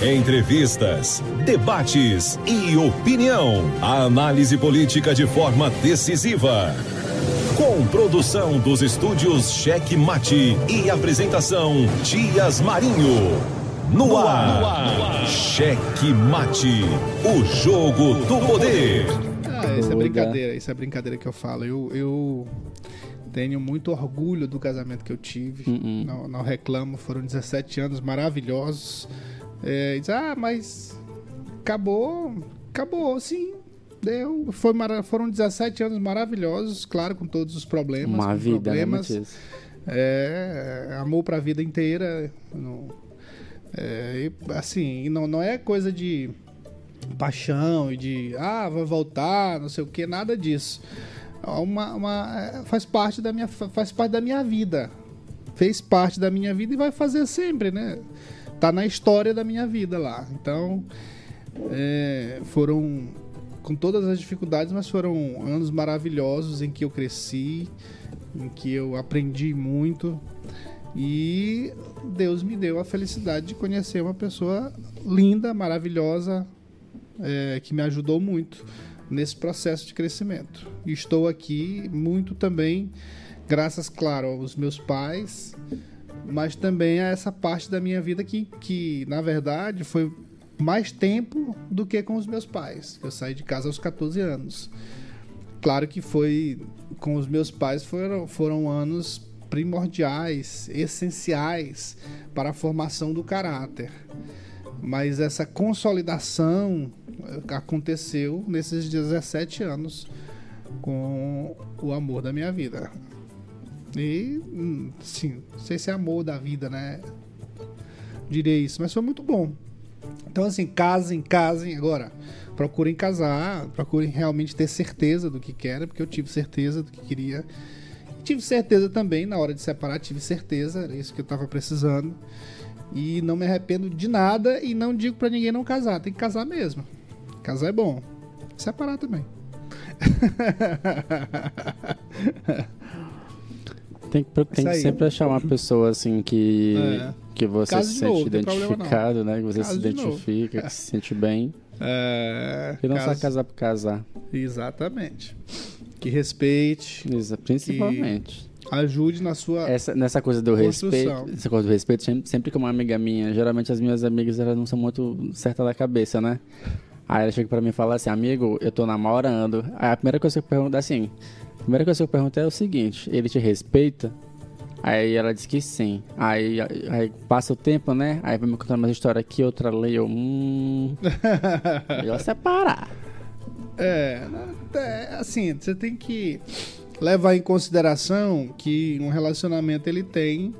Entrevistas, debates e opinião. A análise política de forma decisiva. Com produção dos estúdios Cheque Mate e apresentação Dias Marinho. No ar, no ar. Cheque Mate, o jogo do poder. Ah, isso é brincadeira, isso é brincadeira que eu falo. Eu, eu tenho muito orgulho do casamento que eu tive. Uhum. Não, não reclamo, foram 17 anos maravilhosos. É, diz, ah, mas acabou, acabou, sim. Deu, foi mara- foram 17 anos maravilhosos, claro, com todos os problemas. Uma vida, né, problemas. Matias? É, amor pra vida inteira. Não, é, assim, não, não é coisa de paixão e de, ah, vai voltar, não sei o que, nada disso. Uma, uma, é, faz, parte da minha, faz parte da minha vida. Fez parte da minha vida e vai fazer sempre, né? Tá na história da minha vida lá. Então, é, foram com todas as dificuldades, mas foram anos maravilhosos em que eu cresci, em que eu aprendi muito e Deus me deu a felicidade de conhecer uma pessoa linda, maravilhosa, é, que me ajudou muito nesse processo de crescimento. E estou aqui muito também, graças, claro, aos meus pais, mas também a essa parte da minha vida que, que na verdade, foi mais tempo do que com os meus pais. Eu saí de casa aos 14 anos. Claro que foi com os meus pais foram, foram anos primordiais, essenciais para a formação do caráter. Mas essa consolidação eh, aconteceu nesses 17 anos com o amor da minha vida. E, hum, sim, não sei se é amor da vida, né? Direi isso, mas foi muito bom. Então, assim, casem, casem. Agora, procurem casar, procurem realmente ter certeza do que querem, porque eu tive certeza do que queria. E tive certeza também, na hora de separar, tive certeza, era isso que eu tava precisando. E não me arrependo de nada e não digo pra ninguém não casar, tem que casar mesmo. Casar é bom. Separar também. Tem, que- tem que aí. sempre achar uma pessoa assim que, É. que você se sente novo, identificado, né? Que você Case se identifica, que se sente bem. É, E não só casa- casar por casar. Exatamente. Que respeite, Isso, principalmente. ajude na sua. Essa, nessa coisa do Construção. respeito, essa coisa do respeito, sempre, sempre que uma amiga minha, geralmente as minhas amigas elas não são muito certas da cabeça, né? Aí ela chega pra mim e fala assim, amigo, eu tô namorando. Aí a primeira coisa que eu pergunto é assim, primeira coisa que eu pergunto é o seguinte, ele te respeita? Aí ela diz que sim. Aí, aí passa o tempo, né? Aí vai me contando uma história aqui, outra lei, eu. Hum. Melhor separar. É, é, assim, você tem que levar em consideração que um relacionamento ele tem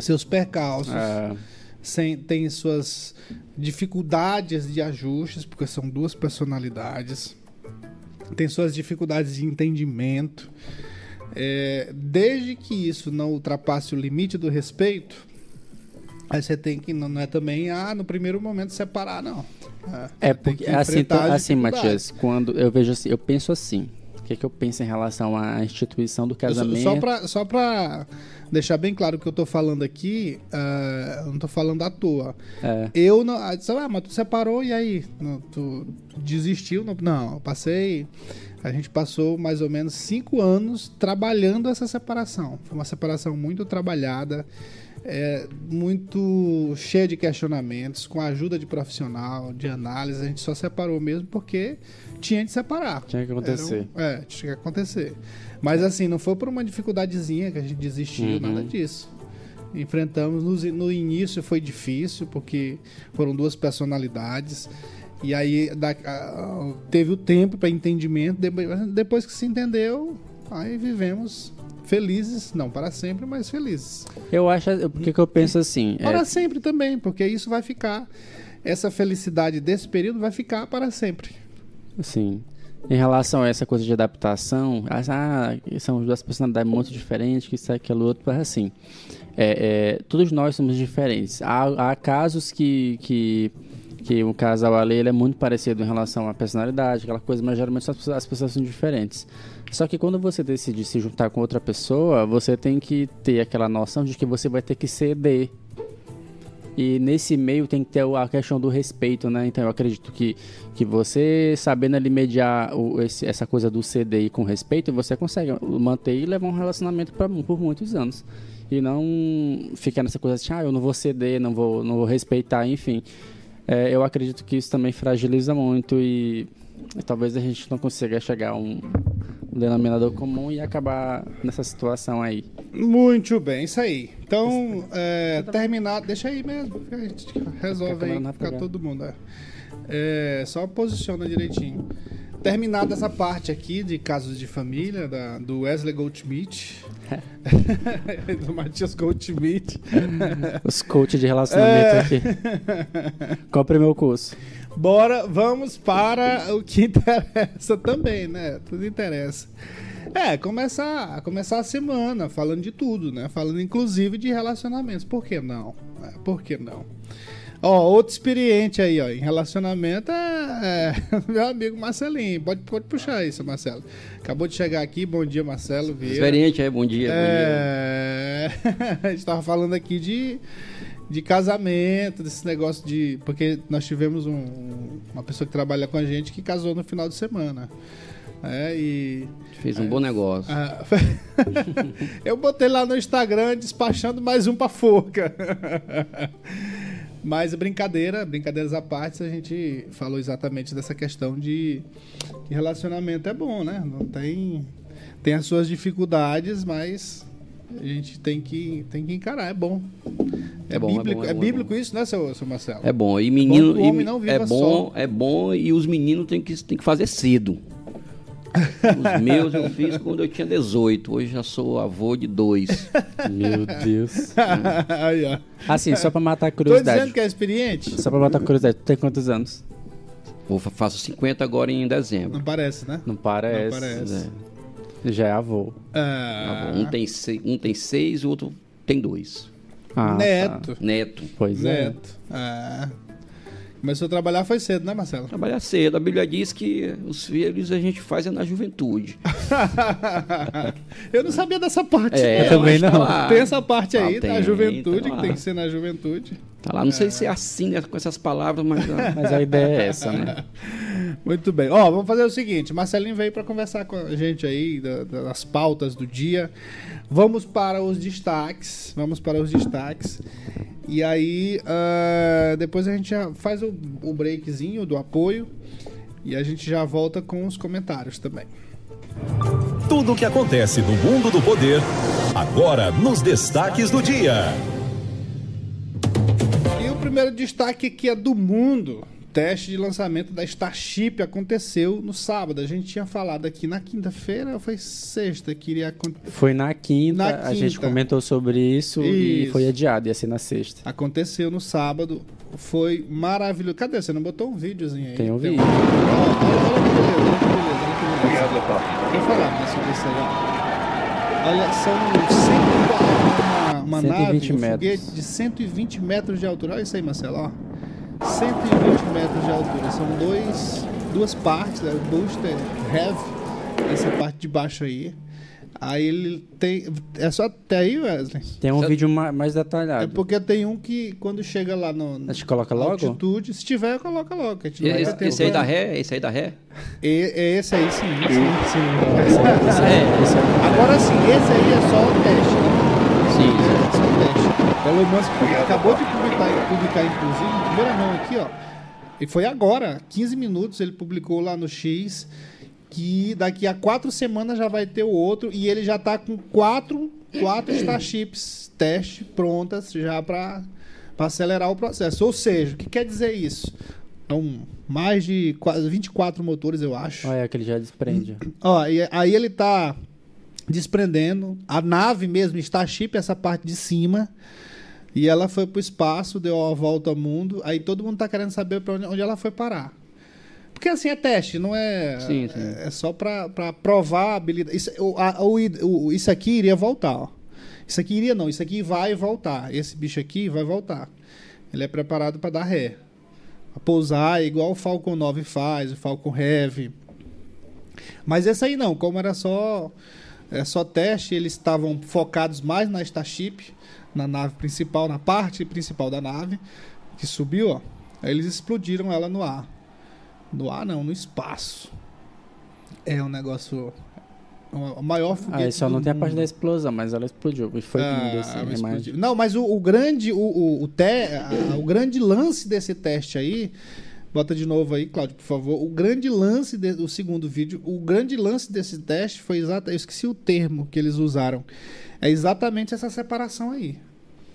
seus percalços, É, sem, tem suas dificuldades de ajustes, porque são duas personalidades, tem suas dificuldades de entendimento. É, desde que isso não ultrapasse o limite do respeito, aí você tem que, não é também, ah, no primeiro momento separar, não. É você tem porque que assim, então, as assim. Matias, quando eu vejo assim, eu penso assim. O que, que eu penso em relação à instituição do Eu só- casamento? Só pra, só pra deixar bem claro que eu tô falando aqui, ah, eu não tô falando à toa. É. Eu não. ah, sei lá, mas tu separou e aí? Não, tu desistiu? Não, não, eu passei. A gente passou mais ou menos cinco anos trabalhando essa separação. Foi uma separação muito trabalhada, é, muito cheia de questionamentos, com a ajuda de profissional, de análise. A gente só separou mesmo porque tinha de separar. Tinha que acontecer. Um- é, tinha que acontecer. Mas assim, não foi por uma dificuldadezinha que a gente desistiu, Uhum. nada disso. Enfrentamos no, no início foi difícil porque foram duas personalidades e aí da- teve o tempo para entendimento depois, depois que se entendeu aí vivemos felizes não para sempre mas felizes Eu acho, porque que eu penso assim, é, para sempre também porque isso vai ficar essa felicidade desse período vai ficar para sempre assim, Em relação a essa coisa de adaptação, ah, são duas personalidades muito diferentes, que isso, aquilo, outro, mas assim, é, é, todos nós somos diferentes. Há, há casos que, que, que o casal ali ele é muito parecido em relação à personalidade, aquela coisa, mas geralmente as pessoas, as pessoas são diferentes. Só que quando você decide se juntar com outra pessoa, você tem que ter aquela noção de que você vai ter que ceder e nesse meio tem que ter a questão do respeito, né? Então eu acredito que, que você sabendo ali mediar o, esse, essa coisa do CDI com respeito, você consegue manter e levar um relacionamento pra, por muitos anos. E não ficar nessa coisa assim, ah, eu não vou ceder, não vou, não vou respeitar, enfim. É, eu acredito que isso também fragiliza muito e, e talvez a gente não consiga chegar a um denominador comum e acabar nessa situação aí. Muito bem, isso aí. Então, é, terminar. Deixa aí mesmo, a gente resolve aí ficar todo mundo. É. É, só posiciona direitinho. Terminada essa parte aqui de casos de família, da, do Wesley Goldschmidt. do Matias Goldschmidt. Os coaches de relacionamento é... aqui. Compre meu curso. Bora, vamos para o que interessa também, né? Tudo interessa. É, começar, começar a semana falando de tudo, né? Falando inclusive de relacionamentos. Por que não? É, por que não? Ó, outro experiente aí, ó, em relacionamento é, é meu amigo Marcelinho. Pode, pode puxar isso, Marcelo. Acabou de chegar aqui, bom dia, Marcelo. Vieira. Experiente aí, bom dia. É... Bom dia. a gente tava falando aqui de de casamento, desse negócio de. Porque nós tivemos um, uma pessoa que trabalha com a gente que casou no final de semana. É, e. Fez um é, bom negócio. Ah, eu botei lá no Instagram despachando mais um pra forca. Mas brincadeira, brincadeiras à parte, a gente falou exatamente dessa questão de que relacionamento é bom, né? Não tem. Tem as suas dificuldades, mas a gente tem que, tem que encarar, é bom. É, é bom, bíblico, é, bom, é, é bíblico isso, né, seu, seu Marcelo? É bom. E menino, é bom, viva é bom, é bom e os meninos têm que, têm que fazer cedo. Os meus eu fiz quando eu tinha 18. Hoje já sou avô de dois. Meu Deus. Aí, assim, só pra matar a curiosidade. Tô dizendo que é experiente. Só pra matar a curiosidade. Tu tem quantos anos? Eu faço 50 agora em dezembro. Não parece, né? Não parece. Não parece. É. Já é avô. Ah. Um, tem seis, um tem seis, o outro tem dois. Ah, Neto. Tá. Neto. Pois é. Neto. é. Ah. Começou a trabalhar foi cedo, né, Marcelo? Trabalhar cedo. A Bíblia diz que os filhos a gente faz é na juventude. eu não sabia dessa parte. É, eu também não. Tá tem essa parte aí, ah, tem, da juventude, tá que tem que ser na juventude. Tá lá, não é. sei se é assim né, com essas palavras, mas, mas a ideia é essa, né? Muito bem. Ó, vamos fazer o seguinte: Marcelinho veio para conversar com a gente aí das pautas do dia. Vamos para os destaques. Vamos para os destaques. E aí, uh, depois a gente já faz o, o breakzinho do apoio. E a gente já volta com os comentários também. Tudo o que acontece no mundo do poder, agora nos destaques do dia. E o primeiro destaque aqui é do mundo teste de lançamento da Starship aconteceu no sábado. A gente tinha falado aqui na quinta-feira ou foi sexta que iria acontecer? Foi na quinta, na quinta, a gente comentou sobre isso, isso, e foi adiado, ia ser na sexta. Aconteceu no sábado, foi maravilhoso. Cadê? Você não botou um videozinho aí? Tem um vídeo. Olha, olha, olha olha que beleza. Vou falar mais sobre isso aí. Olha, são 140, uma, uma 120 nave, um metros. de 120 metros de altura. Olha isso aí, Marcelo, ó. 120 metros de altura. São dois, duas partes, né? o booster heavy, essa parte de baixo aí. Aí ele tem. É só até aí, Wesley? Tem um vídeo mais detalhado. É porque tem um que quando chega lá no. A gente coloca logo? Altitude, se tiver, coloca logo. esse, esse aí da ré? Esse aí da ré? E, esse aí sim. Sim, sim. sim. Esse, é, esse é. Agora sim, esse aí é só o teste, Elon Musk acabou de publicar, publicar inclusive, primeira mão aqui, ó. E foi agora, 15 minutos, ele publicou lá no X que daqui a quatro semanas já vai ter o outro e ele já está com quatro, quatro Starships teste prontas já para acelerar o processo. Ou seja, o que quer dizer isso? Então, mais de 24 motores, eu acho. Olha, que ele já desprende. Ó, e aí ele está desprendendo. A nave mesmo, Starship, essa parte de cima. E ela foi pro espaço, deu a volta ao mundo. Aí todo mundo tá querendo saber para onde, onde ela foi parar. Porque assim é teste, não é. Sim, sim. É, é só para provar a habilidade. Isso, o, a, o, o, isso aqui iria voltar, ó. Isso aqui iria não, isso aqui vai voltar. Esse bicho aqui vai voltar. Ele é preparado para dar ré. A pousar, igual o Falcon 9 faz, o Falcon Heavy. Mas esse aí não, como era só é só teste, eles estavam focados mais na Starship, na nave principal, na parte principal da nave, que subiu, ó. Aí eles explodiram ela no ar. No ar não, no espaço. É um negócio o maior foguete. Aí só não tem a parte da explosão, mas ela explodiu. E foi ah, lindo assim, imagem. Não, mas o, o grande, o, o, o, te, a, o grande lance desse teste aí. Bota de novo aí, Cláudio, por favor. O grande lance do segundo vídeo, o grande lance desse teste foi exatamente. Eu esqueci o termo que eles usaram. É exatamente essa separação aí.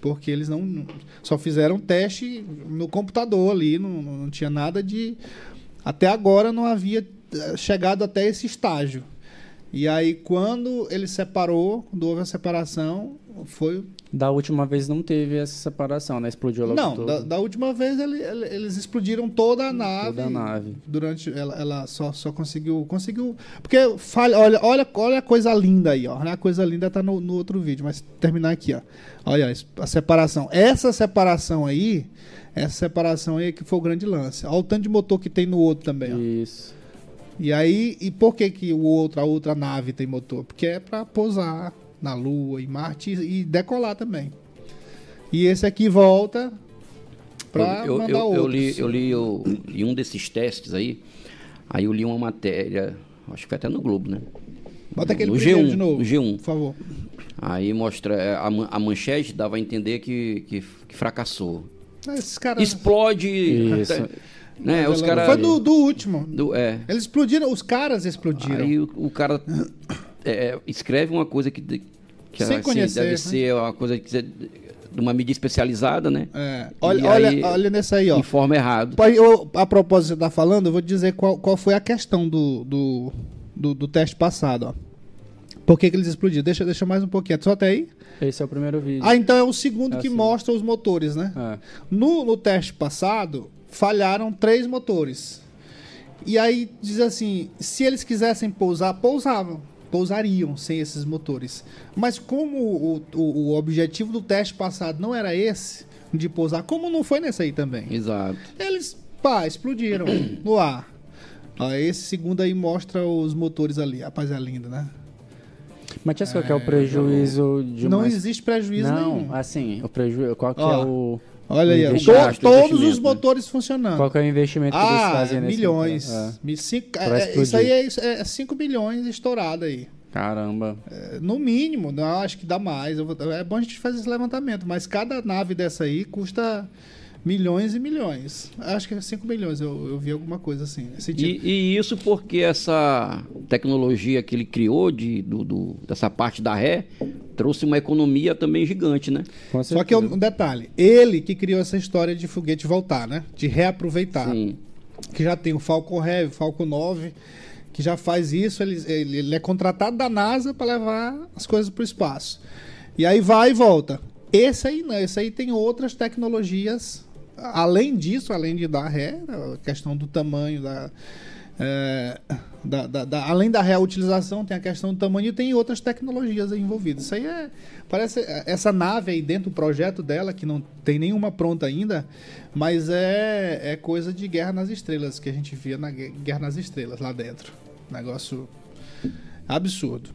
Porque eles não. Só fizeram teste no computador ali, não, não tinha nada de. Até agora não havia eh, chegado até esse estágio. E aí, quando ele separou, quando houve a separação, foi. Da última vez não teve essa separação, né? Explodiu logo Não, da, da, última vez ele, ele, eles explodiram toda a nave. Toda a nave. Durante. Ela, ela só, só conseguiu. Conseguiu. Porque falha, olha, olha, olha a coisa linda aí, ó. A coisa linda tá no, no outro vídeo, mas terminar aqui, ó. Olha a separação. Essa separação aí. Essa separação aí é que foi o grande lance. Olha o tanto de motor que tem no outro também, ó. Isso. E aí, e por que que o outro, a outra nave tem motor? Porque é para pousar na Lua, em Marte e, e decolar também. E esse aqui volta para mandar eu, eu, eu li, eu li eu, em um desses testes aí, aí eu li uma matéria, acho que foi até no Globo, né? Bota aquele no G1, de novo, no G1. Por favor. Aí mostra, é, a, a manchete dava a entender que, que, que fracassou. Esses caras... Explode... Isso. Né? Os cara... Foi do, do último. Do, é. Eles explodiram, os caras explodiram. Aí o, o cara é, escreve uma coisa que, que Sem assim, conhecer, deve né? ser uma coisa que de uma mídia especializada, né? É. Olha, olha, olha nessa aí, ó. Informa errado. Eu, a propósito de você tá falando, eu vou dizer qual, qual foi a questão do, do, do, do teste passado, ó. Por que, que, eles explodiram? Deixa, deixa mais um pouquinho. Só até aí? Esse é o primeiro vídeo. Ah, então é o segundo é que assim. mostra os motores, né? É. No, no teste passado, falharam três motores. E aí diz assim: se eles quisessem pousar, pousavam. Pousariam sem esses motores. Mas como o, o, o objetivo do teste passado não era esse, de pousar, como não foi nesse aí também. Exato. Eles, pá, explodiram no ar. Ó, esse segundo aí mostra os motores ali. Rapaz, é lindo, né? Mas qual que é o é, prejuízo de Não existe prejuízo não, nenhum. assim, o prejuízo, qual que Ó, é o Olha aí, to, todos os motores né? funcionando. Qual é o investimento que ah, eles fazem nesse milhões. É. Cinco, é, é isso aí é 5 é milhões estourado aí. Caramba. É, no mínimo, não, acho que dá mais. Vou, é bom a gente fazer esse levantamento, mas cada nave dessa aí custa milhões e milhões. Acho que é 5 milhões, eu, eu vi alguma coisa assim. E, e, isso porque essa tecnologia que ele criou de, do, do, dessa parte da ré trouxe uma economia também gigante, né? Só que um detalhe, ele que criou essa história de foguete voltar, né? De reaproveitar. Sim. Que já tem o Falcon Heavy, o Falcon 9, que já faz isso, ele, ele, ele é contratado da NASA para levar as coisas para o espaço. E aí vai e volta. Esse aí não, esse aí tem outras tecnologias além disso, além de dar ré, a questão do tamanho da, é, da, da, da, além da reutilização, tem a questão do tamanho e tem outras tecnologias envolvidas. Isso aí é. Parece. Essa nave aí dentro do projeto dela, que não tem nenhuma pronta ainda, mas é, é coisa de Guerra nas Estrelas, que a gente via na Guerra nas Estrelas lá dentro. Negócio absurdo.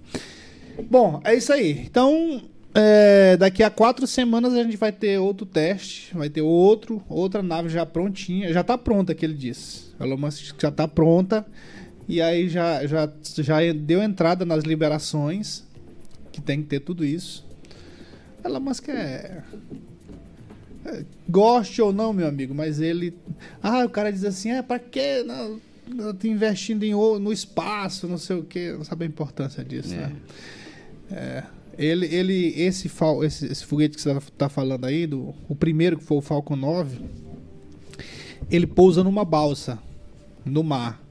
Bom, é isso aí. Então, é, daqui a quatro semanas a gente vai ter outro teste, vai ter outro, outra nave já prontinha, já está pronta, que ele disse. Elon Musk já está pronta e aí já, já, já deu entrada nas liberações, que tem que ter tudo isso. Elon Musk é, é goste ou não, meu amigo, mas ele, ah, o cara diz assim, é para que não, investindo em no espaço, não sei o que, não sabe a importância disso, é. né? É. Ele, ele esse, esse, esse foguete que você está tá falando aí, do, o primeiro que foi o Falcon 9, ele pousa numa balsa no mar.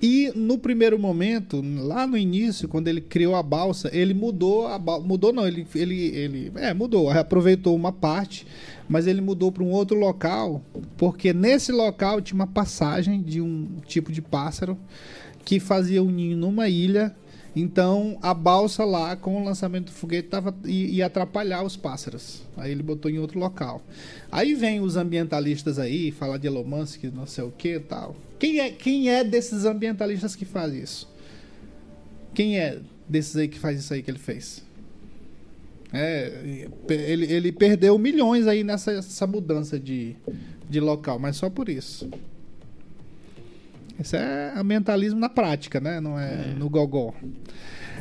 E no primeiro momento, lá no início, quando ele criou a balsa, ele mudou a balsa, mudou não, ele ele ele é, mudou, aproveitou uma parte, mas ele mudou para um outro local, porque nesse local tinha uma passagem de um tipo de pássaro que fazia um ninho numa ilha então a balsa lá com o lançamento do foguete tava, ia, atrapalhar os pássaros. Aí ele botou em outro local. Aí vem os ambientalistas aí, falar de Elon Musk, não sei o que tal. Quem é, quem é desses ambientalistas que faz isso? Quem é desses aí que faz isso aí que ele fez? É, ele, ele perdeu milhões aí nessa mudança de, de local, mas só por isso. Isso é ambientalismo na prática, né? Não é, é. no gogó.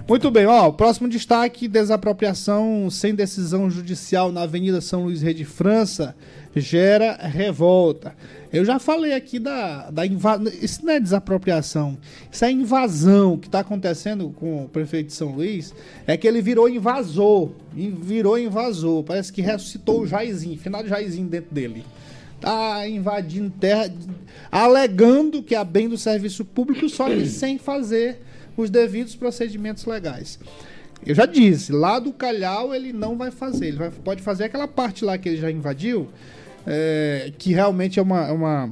Muito bem, ó, próximo destaque, desapropriação sem decisão judicial na Avenida São Luís Rede França gera revolta. Eu já falei aqui da, da invasão, isso não é desapropriação, isso é invasão que está acontecendo com o prefeito de São Luís, é que ele virou invasor, virou invasor, parece que ressuscitou o Jairzinho, final de Jairzinho dentro dele tá invadindo terra, alegando que é bem do serviço público, só que sem fazer os devidos procedimentos legais. Eu já disse, lá do Calhau ele não vai fazer. Ele vai, pode fazer aquela parte lá que ele já invadiu, é, que realmente é uma, é uma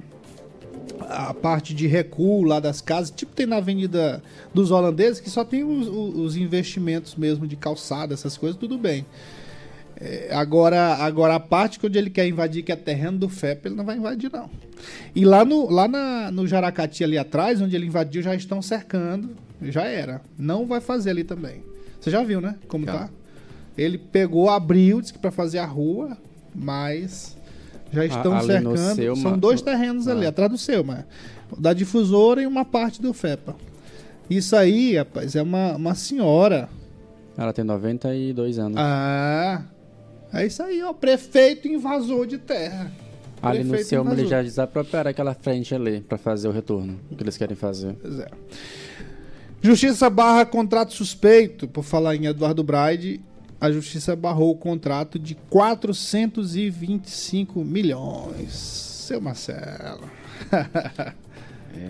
a parte de recuo lá das casas, tipo tem na Avenida dos Holandeses, que só tem os, os investimentos mesmo de calçada, essas coisas, tudo bem. É, agora, agora a parte onde ele quer invadir, que é terreno do FEP, ele não vai invadir, não. E lá no, lá na, no Jaracati ali atrás, onde ele invadiu, já estão cercando. Já era. Não vai fazer ali também. Você já viu, né? Como já. tá? Ele pegou, abriu, disse que para fazer a rua, mas já estão a, cercando. Seu, São dois terrenos ah. ali, atrás do seu, mas da difusora e uma parte do FEPA. Isso aí, rapaz, é uma, uma senhora. Ela tem 92 anos. Ah, é isso aí, ó. Prefeito invasor de terra. Ali no seu, eles já desapropriaram aquela frente ali para fazer o retorno que eles querem fazer. Pois é. Justiça barra contrato suspeito. Por falar em Eduardo Braide, a justiça barrou o contrato de 425 milhões. Seu Marcelo. é,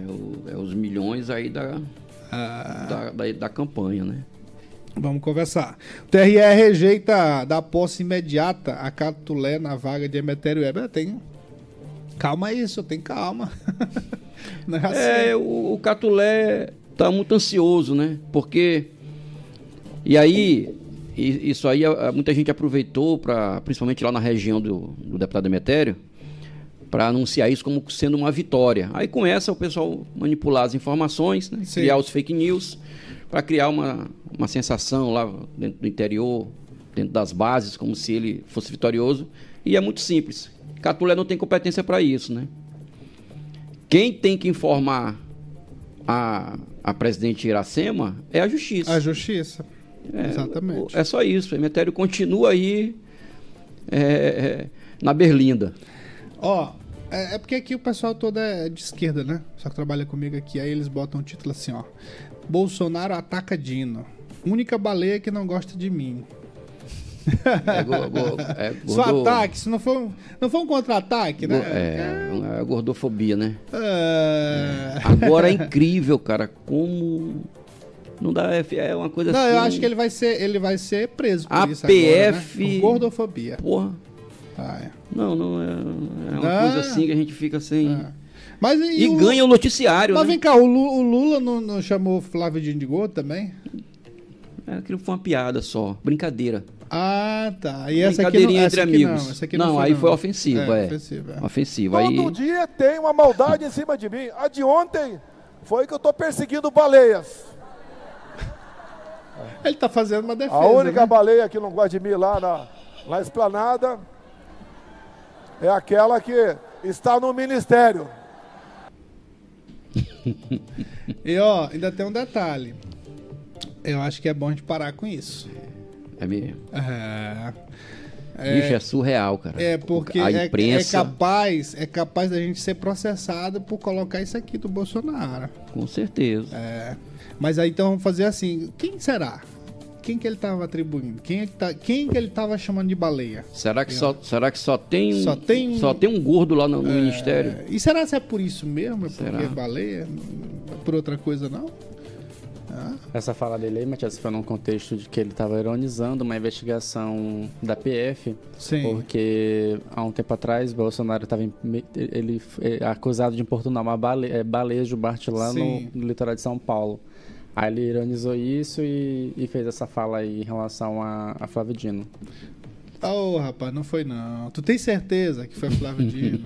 o, é, os milhões aí da, ah. da, da, da campanha, né? Vamos conversar. O TRE rejeita da posse imediata a Catulé na vaga de Emetério Weber. Tem. Calma aí, senhor, tem calma. é, assim. é o, o Catulé tá muito ansioso, né? Porque. E aí, isso aí muita gente aproveitou, pra, principalmente lá na região do, do deputado Emetério, para anunciar isso como sendo uma vitória. Aí começa o pessoal manipular as informações, né? criar os fake news para criar uma, uma sensação lá dentro do interior, dentro das bases, como se ele fosse vitorioso. E é muito simples. Catulé não tem competência para isso, né? Quem tem que informar a, a presidente Iracema é a justiça. A justiça. É, Exatamente. É só isso. O Emetério continua aí é, é, na berlinda. Ó, é, é, porque aqui o pessoal todo é de esquerda, né? Só que trabalha comigo aqui. Aí eles botam um título assim, ó. Bolsonaro ataca Dino. Única baleia que não gosta de mim. É, go, go, é gordo... Só ataque, isso não foi um, não foi um contra-ataque, né? É, é, gordofobia, né? É... Agora é incrível, cara, como não dá é uma coisa não, assim. Não, eu acho que ele vai ser ele vai ser preso por a isso PF agora, né? gordofobia. Porra. Ah, é. Não, não é, é uma coisa assim que a gente fica sem é. Mas, e, e o... ganha o noticiário. Mas né? vem cá, o Lula, o Lula não, não, chamou Flávio de Indigô também? É, aquilo foi uma piada só, brincadeira. Ah, tá. E essa aqui não, entre amigos. Não, essa aqui não, não foi, aí não. foi ofensivo, é. é. Ofensivo, é. Todo aí... dia tem uma maldade em cima de mim. A de ontem foi que eu tô perseguindo baleias. Ele tá fazendo uma defesa. A única né? baleia que não gosta de mim lá na, na esplanada é aquela que está no ministério. E ó, ainda tem um detalhe. Eu acho que é bom a gente parar com isso. É mesmo? É. É, Bicho, é surreal, cara. É porque a é, imprensa... é, capaz, é capaz da gente ser processado por colocar isso aqui do Bolsonaro. Com certeza. É. Mas aí então vamos fazer assim, quem será? Quem que ele estava atribuindo? Quem, é que tá, quem que ele estava chamando de baleia? Será que, só, será que só tem, só tem, só tem um gordo lá no, no é, ministério? E será que é por isso mesmo? É será? porque baleia? por outra coisa, não. Ah. Essa fala dele aí, Matias, foi num contexto de que ele estava ironizando uma investigação da PF. Sim. Porque há um tempo atrás, Bolsonaro estava ele é acusado de importunar uma baleia, é, baleia jubarte lá no, no, litoral de São Paulo. Aí ele ironizou isso e, e fez essa fala aí em relação a, a Flávio Dino. Ô, oh, rapaz, não foi não. Tu tem certeza que foi Flávio Dino?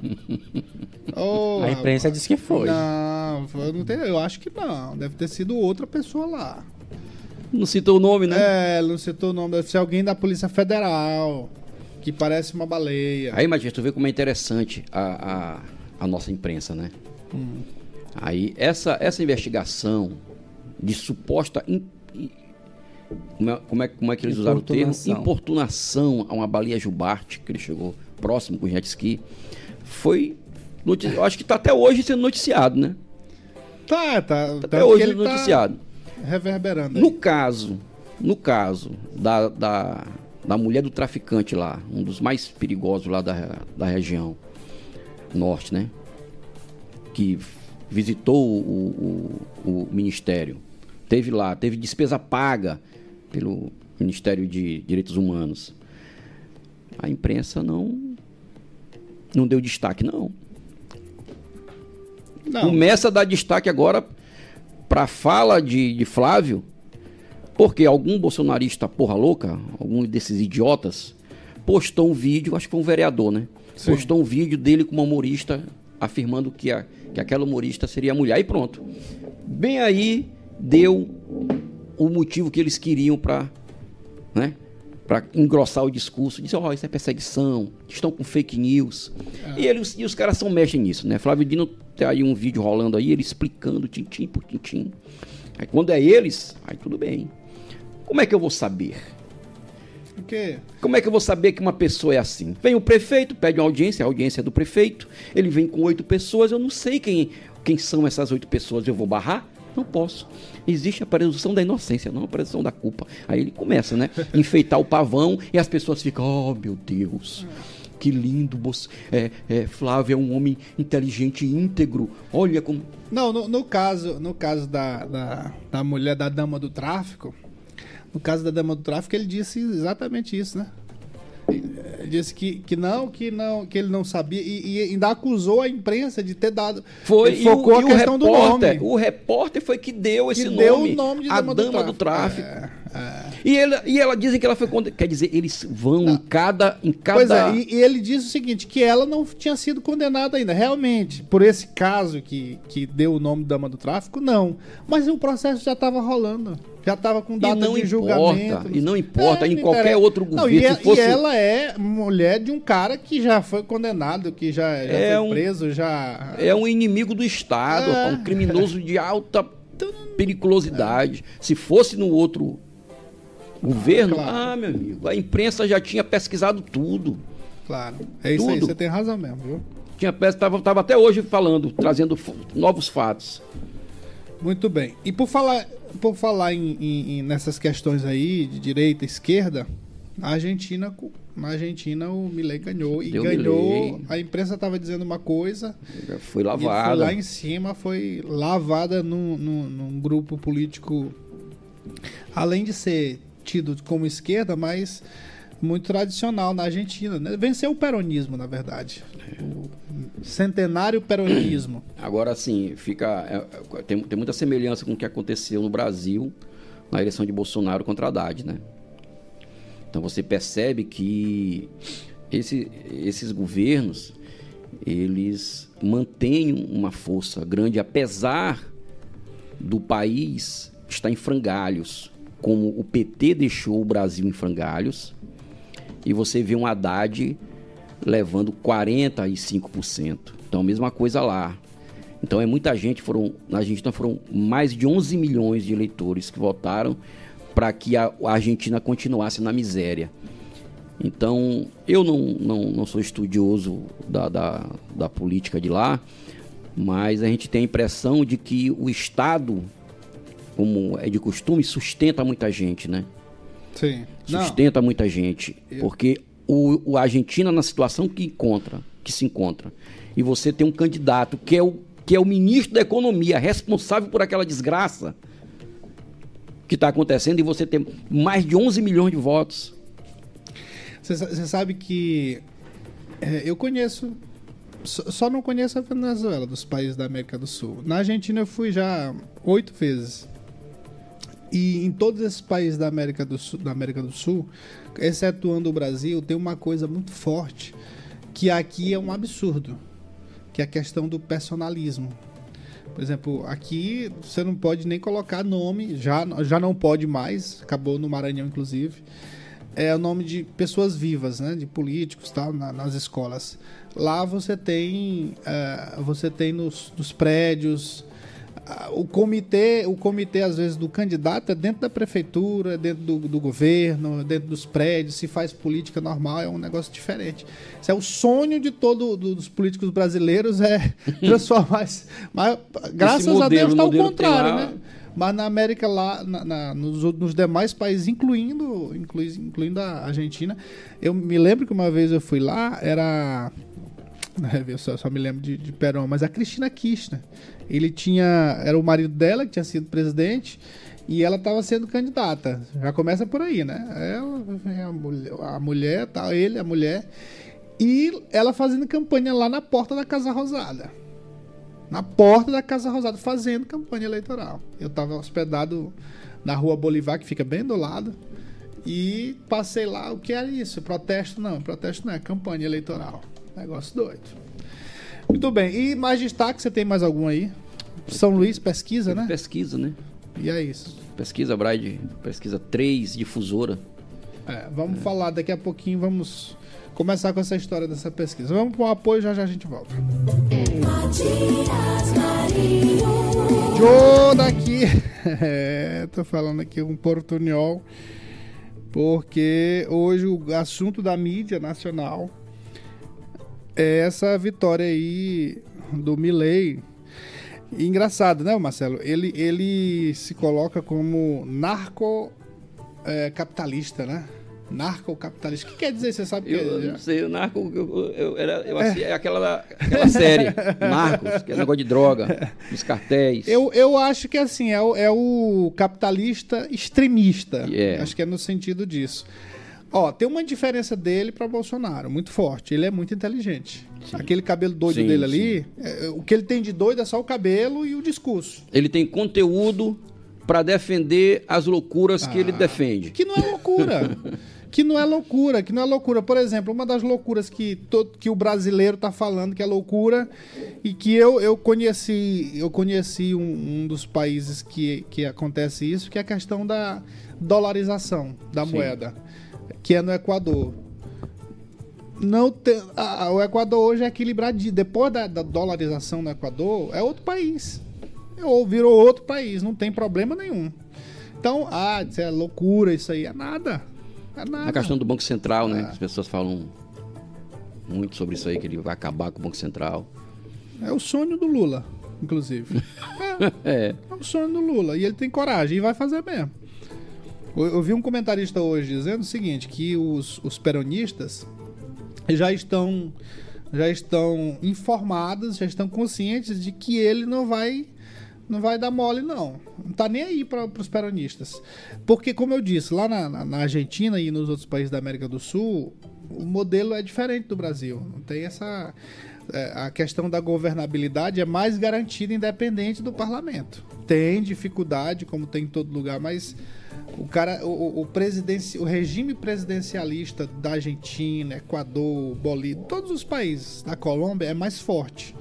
oh, a imprensa rapaz. disse que foi. Não, eu, não tenho, eu acho que não. Deve ter sido outra pessoa lá. Não citou o nome, né? É, não citou o nome. Deve ser alguém da Polícia Federal. Que parece uma baleia. Aí, Matias, tu vê como é interessante a, a, a nossa imprensa, né? Hum. Aí, essa, essa investigação de suposta in, como é, como é, como é que eles usaram o termo? Importunação a uma baleia jubarte, que ele chegou próximo com o jet ski. Foi. Eu acho que está até hoje sendo noticiado, né? Tá, tá. tá até hoje sendo tá noticiado. Tá reverberando. Aí. No caso, no caso da, da, da mulher do traficante lá, um dos mais perigosos lá da, da região norte, né? Que visitou o, o, o ministério. Teve lá, teve despesa paga pelo Ministério de Direitos Humanos. A imprensa não não deu destaque, não. não. Começa a dar destaque agora para a fala de, de Flávio, porque algum bolsonarista porra louca, algum desses idiotas, postou um vídeo, acho que foi um vereador, né? Sim. Postou um vídeo dele com uma humorista afirmando que, a, que aquela humorista seria mulher. E pronto. Bem aí deu o motivo que eles queriam para né, para engrossar o discurso. Disse, ó, oh, isso é perseguição, estão com fake news. E, eles, e os caras são mexem nisso, né? Flávio Dino tem aí um vídeo rolando aí, ele explicando tintim por tintim. Aí quando é eles, aí tudo bem. Como é que eu vou saber? O quê? Como é que eu vou saber que uma pessoa é assim? Vem o prefeito, pede uma audiência, a audiência é do prefeito, ele vem com oito pessoas, eu não sei quem, quem são essas oito pessoas, eu vou barrar? Não posso. Existe a presunção da inocência, não a presunção da culpa. Aí ele começa, né? Enfeitar o pavão e as pessoas ficam, oh meu Deus. Que lindo, é, é, Flávio é um homem inteligente e íntegro. Olha como. Não, no, no caso, no caso da, da, da mulher da dama do tráfico, no caso da dama do tráfico, ele disse exatamente isso, né? Disse que, que não, que não, que ele não sabia e, e ainda acusou a imprensa de ter dado. Foi ele focou e o, a questão repórter, do nome. O repórter foi que deu esse que nome. Deu o nome de a dama, dama do tráfico. Do tráfico. É, é. E, ele, e ela dizem que ela foi condenada. Quer dizer, eles vão não. em cada. Em cada... Pois é, e, e, ele diz o seguinte: que ela não tinha sido condenada ainda. Realmente, por esse caso que, que deu o nome dama do tráfico, não. Mas o processo já estava rolando. Já estava com data de importa, julgamento. E não importa, é, em qualquer interessa. outro governo. Não, e, fosse... e, ela é mulher de um cara que já foi condenado, que já, já é foi um, preso, já. É um inimigo do Estado, é. um criminoso de alta periculosidade. É. Se fosse no outro governo, claro. ah, meu amigo, a imprensa já tinha pesquisado tudo. Claro. É isso tudo. aí, você tem razão mesmo, viu? Tinha estava até hoje falando, trazendo novos fatos. Muito bem. E por falar, por falar em, em, nessas questões aí de direita e esquerda, a Argentina, na Argentina o Milei ganhou e Deu ganhou. A imprensa estava dizendo uma coisa, foi lavada. Foi lá em cima foi lavada num, num, num grupo político, além de ser tido como esquerda, mas muito tradicional na Argentina. Né? Venceu o peronismo, na verdade. O centenário peronismo. Agora, sim, fica. É, tem, tem muita semelhança com o que aconteceu no Brasil na eleição de Bolsonaro contra Haddad, né? Então você percebe que esse, esses governos eles mantêm uma força grande apesar do país estar em frangalhos, como o PT deixou o Brasil em frangalhos, e você vê um Haddad levando 45%. Então, a mesma coisa lá. Então, é muita gente, foram, na Argentina foram mais de 11 milhões de eleitores que votaram para que a, Argentina continuasse na miséria. Então, eu não, não, não sou estudioso da, da, da política de lá, mas a gente tem a impressão de que o Estado, como é de costume, sustenta muita gente, né? Sim. Sustenta Não. muita gente. Eu... Porque o, o Argentina, na situação que encontra, que se encontra, e você tem um candidato que é o que é o ministro da Economia, responsável por aquela desgraça que está acontecendo e você ter mais de 11 milhões de votos. Você sabe que é, eu conheço, só não conheço a Venezuela, dos países da América do Sul. Na Argentina eu fui já oito vezes. E em todos esses países da América do Sul, da América do Sul excetuando o Brasil, tem uma coisa muito forte que aqui é um absurdo, que é a questão do personalismo. Por exemplo, aqui você não pode nem colocar nome, já, já não pode mais, acabou no Maranhão, inclusive. É o nome de pessoas vivas, né? De políticos tal, na, nas escolas. Lá você tem, uh, você tem nos, nos prédios, o comitê, o comitê às vezes do candidato é dentro da prefeitura, dentro do, do, governo, dentro dos prédios, se faz política normal, é um negócio diferente. Isso é o sonho de todos dos políticos brasileiros é transformar isso. Mas graças modelo, a Deus está o contrário, né? Mas na América lá, na, na, nos, nos, demais países, incluindo, inclui, incluindo a Argentina, eu me lembro que uma vez eu fui lá, era eu só, só, me lembro de, de Perón, mas a Cristina Kirchner. Ele tinha. Era o marido dela que tinha sido presidente e ela estava sendo candidata. Já começa por aí, né? Ela, a mulher, a mulher tá, ele, a mulher. E ela fazendo campanha lá na porta da Casa Rosada. Na porta da Casa Rosada, fazendo campanha eleitoral. Eu estava hospedado na rua Bolivar, que fica bem do lado. E passei lá, o que era isso? Protesto não, protesto não é campanha eleitoral. Negócio doido. Muito bem. E mais destaque, você tem mais algum aí? São Luís, pesquisa, né? Pesquisa, né? E é isso. Pesquisa Braille, pesquisa 3, difusora. É, vamos é. falar daqui a pouquinho, vamos começar com essa história dessa pesquisa. Vamos para o apoio, já já a gente volta. Jô daqui. É, tô falando aqui um portunhol, porque hoje o assunto da mídia nacional é essa vitória aí do Milley. engraçado, né, Marcelo? Ele, ele se coloca como narco é, capitalista, né? Narco-capitalista. O que quer dizer? Você sabe eu, que é? não sei, o narco, eu, eu, era, eu é. é aquela, aquela série, Narcos, que é negócio de droga, dos cartéis. Eu, eu acho que assim, é o, é o capitalista extremista. Yeah. Acho que é no sentido disso. Ó, tem uma diferença dele para Bolsonaro, muito forte. Ele é muito inteligente. Sim. Aquele cabelo doido sim, dele ali, é, o que ele tem de doido é só o cabelo e o discurso. Ele tem conteúdo para defender as loucuras ah, que ele ah, defende. Que não é loucura. que não é loucura, que não é loucura. Por exemplo, uma das loucuras que, todo, que o brasileiro está falando que é loucura e que eu, eu conheci, eu conheci um, um, dos países que, que acontece isso, que é a questão da dolarização da Sim. moeda que é no Equador. Não tem, a, o Equador hoje é equilibrado. Depois da, da, dolarização no Equador, é outro país. Ou virou outro país, não tem problema nenhum. Então, ah, isso é loucura, isso aí é nada. É nada. A questão do Banco Central, né? É. As pessoas falam muito sobre isso aí, que ele vai acabar com o Banco Central. É o sonho do Lula, inclusive. é. é o sonho do Lula. E ele tem coragem e vai fazer mesmo. Eu vi um comentarista hoje dizendo o seguinte, que os, os peronistas já estão já estão informados, já estão conscientes de que ele não vai não vai dar mole não. Não tá nem aí para os peronistas. Porque como eu disse, lá na, na, Argentina e nos outros países da América do Sul, o modelo é diferente do Brasil. Não tem essa é, a questão da governabilidade é mais garantida independente do parlamento. Tem dificuldade, como tem em todo lugar, mas o cara, o, o, presidenci, o regime presidencialista da Argentina, Equador, Bolívia, todos os países da Colômbia é mais forte.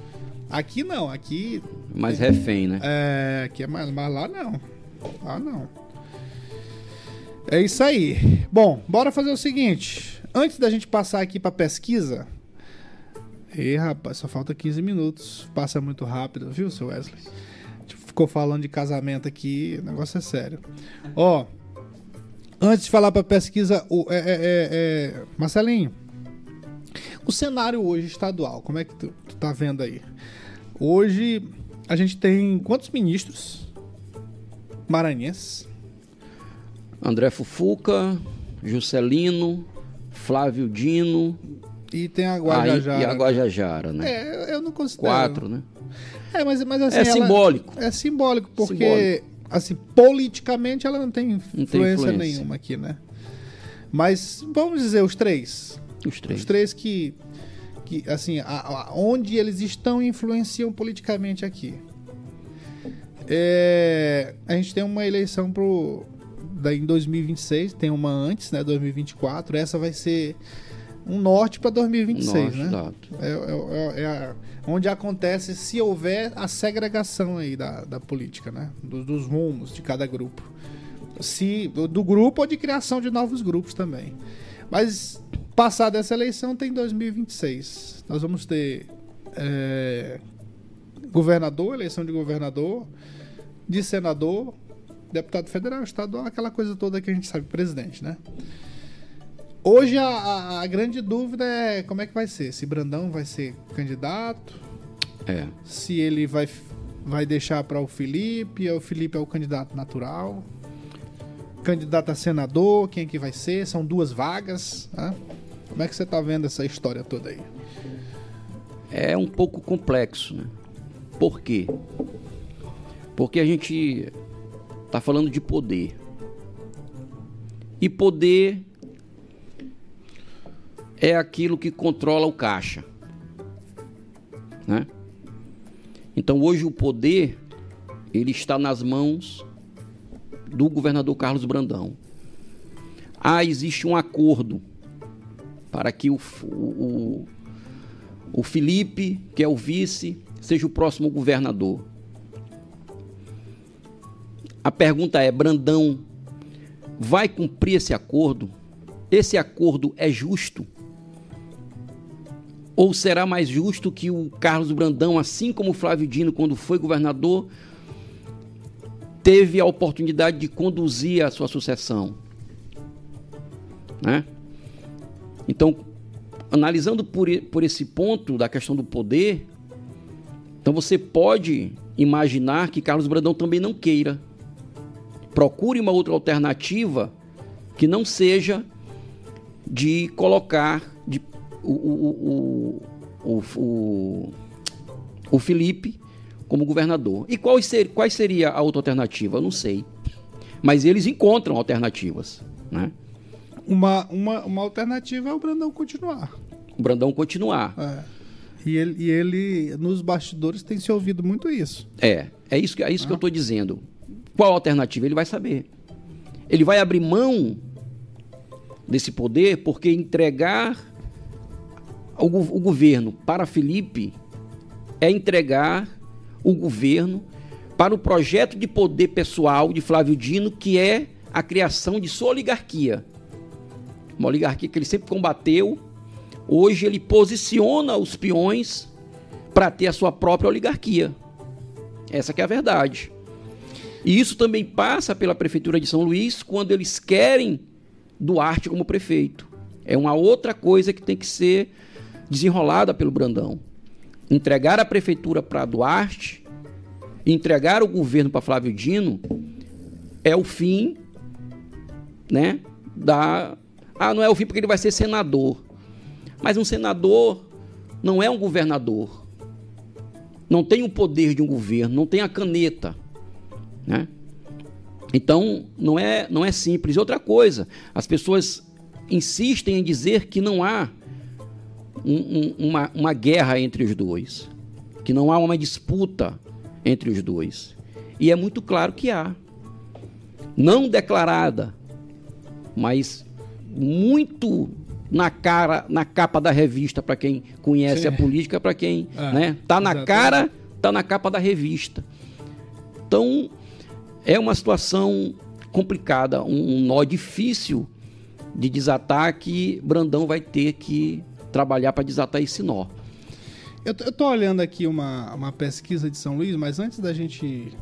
Aqui não, aqui. Mais refém, né? É, aqui é mais. Mas lá não. Lá não. É isso aí. Bom, bora fazer o seguinte. Antes da gente passar aqui para pesquisa. E rapaz, só falta 15 minutos. Passa muito rápido, viu, seu Wesley? Ficou falando de casamento aqui, o negócio é sério. Ó, Antes de falar para pesquisa, o, é, é, é, é, Marcelinho, o cenário hoje estadual, como é que tu, tu tá vendo aí? Hoje a gente tem quantos ministros maranhenses? André Fufuca, Juscelino, Flávio Dino, E tem a Guajajara. Ah, e, a Guajajara, né? É, eu não considero. Quatro, né? É, mas, mas assim. É simbólico. É simbólico, porque, simbólico. Assim, politicamente ela não tem influência, não tem influência nenhuma aqui, né? Mas vamos dizer os três. Os três. Os três que, que assim, a, a, onde eles estão influenciam politicamente aqui. É, a gente tem uma eleição pro, da, em 2026, tem uma antes, né, 2024. Essa vai ser um norte para 2026, norte, né? É, é, é, é, onde acontece se houver a segregação aí da, da política, né? Dos, dos rumos de cada grupo. Se do grupo ou de criação de novos grupos também. Mas passada essa eleição tem 2026. Nós vamos ter é, governador, eleição de governador, de senador, deputado federal, estadual, aquela coisa toda que a gente sabe, presidente, né? Hoje a, a, a, grande dúvida é como é que vai ser. Se Brandão vai ser candidato. É. Se ele vai, vai deixar para o Felipe. O Felipe é o candidato natural. Candidato a senador, quem é que vai ser? São duas vagas. Né? Como é que você está vendo essa história toda aí? É um pouco complexo, né? Por quê? Porque a gente está falando de poder. E poder é aquilo que controla o caixa. Né? Então hoje o poder ele está nas mãos do governador Carlos Brandão. Ah, existe um acordo para que o, o, o Felipe, que é o vice, seja o próximo governador. A pergunta é: Brandão vai cumprir esse acordo? Esse acordo é justo? Ou será mais justo que o Carlos Brandão, assim como o Flávio Dino, quando foi governador, teve a oportunidade de conduzir a sua sucessão? Né? Então, analisando por, por esse ponto da questão do poder, então você pode imaginar que Carlos Brandão também não queira. Procure uma outra alternativa que não seja de colocar o, o, o, o, Felipe como governador. E qual, ser, qual seria a outra alternativa? Eu não sei. Mas eles encontram alternativas. Né? Uma, uma, uma alternativa é o Brandão continuar. O Brandão continuar. É. E ele, e ele, nos bastidores, tem se ouvido muito isso. É, é isso, é isso ah. que eu estou dizendo. Qual alternativa? Ele vai saber. Ele vai abrir mão desse poder porque entregar o, o governo para Felipe é entregar o governo para o projeto de poder pessoal de Flávio Dino, que é a criação de sua oligarquia. Uma oligarquia que ele sempre combateu. Hoje ele posiciona os peões para ter a sua própria oligarquia. Essa é a verdade. E isso também passa pela prefeitura de São Luís quando eles querem Duarte como prefeito. É uma outra coisa que tem que ser desenrolada pelo Brandão. Entregar a prefeitura para Duarte, entregar o governo para Flávio Dino, é o fim, né? Da. Ah, não é o fim porque ele vai ser senador. Mas um senador não é um governador. Não tem o poder de um governo, não tem a caneta, né? Então, não é, não é simples. Outra coisa, as pessoas insistem em dizer que não há um, um, uma, uma guerra entre os dois, que não há uma disputa entre os dois. E é muito claro que há. Não declarada, mas muito na cara, na capa da revista para quem conhece Sim. a política, para quem, é, né, tá na exatamente. cara, tá na capa da revista. Então, é uma situação complicada, um, um nó difícil de desatar que Brandão vai ter que trabalhar para desatar esse nó. Eu, eu tô olhando aqui uma, uma pesquisa de São Luís, mas antes da gente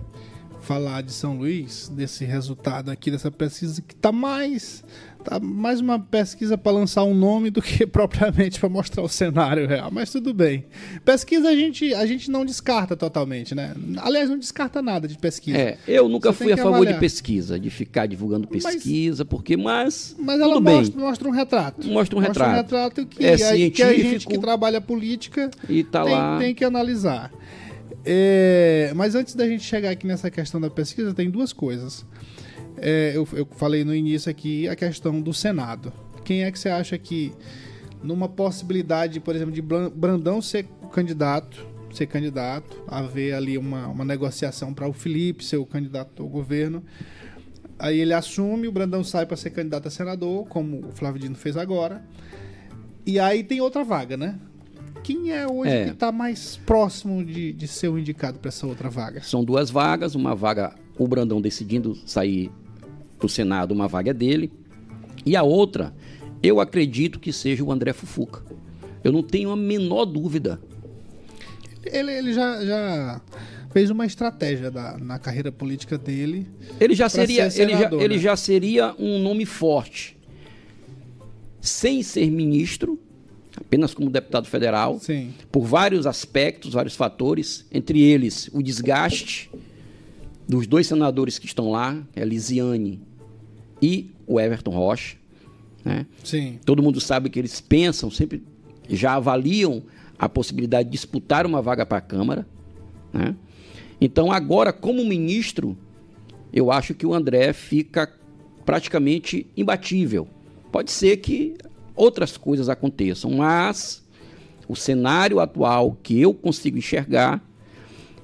falar de São Luís, desse resultado aqui dessa pesquisa que está mais tá mais uma pesquisa para lançar um nome do que propriamente para mostrar o cenário real, mas tudo bem. Pesquisa a gente a gente não descarta totalmente, né? Aliás, não descarta nada de pesquisa. É, eu nunca Você fui a favor avaliar. de pesquisa, de ficar divulgando pesquisa, mas, porque mas mas ela mostra, mostra, um retrato. Mostra um retrato. Mostra um retrato que, é científico, que a gente que trabalha política e tá tem, lá. tem que analisar. É, mas antes da gente chegar aqui nessa questão da pesquisa, tem duas coisas. É, eu, eu falei no início aqui a questão do Senado. Quem é que você acha que, numa possibilidade, por exemplo, de Brandão ser candidato, ser candidato, haver ali uma, uma negociação para o Felipe ser o candidato ao governo, aí ele assume, o Brandão sai para ser candidato a senador, como o Flávio Dino fez agora, e aí tem outra vaga, né? Quem é hoje é. que está mais próximo de, de ser o indicado para essa outra vaga? São duas vagas, uma vaga, o Brandão decidindo sair para o Senado, uma vaga é dele, e a outra, eu acredito que seja o André Fufuca. Eu não tenho a menor dúvida. Ele, ele já, já fez uma estratégia da, na carreira política dele. Ele já seria, senador, ele, já, né? ele já seria um nome forte. Sem ser ministro, apenas como deputado federal, Sim. por vários aspectos, vários fatores, entre eles o desgaste dos dois senadores que estão lá, é a Lisiane e o Everton Rocha. Né? Sim. Todo mundo sabe que eles pensam, sempre já avaliam a possibilidade de disputar uma vaga para a Câmara. Né? Então, agora, como ministro, eu acho que o André fica praticamente imbatível. Pode ser que outras coisas aconteçam, mas o cenário atual que eu consigo enxergar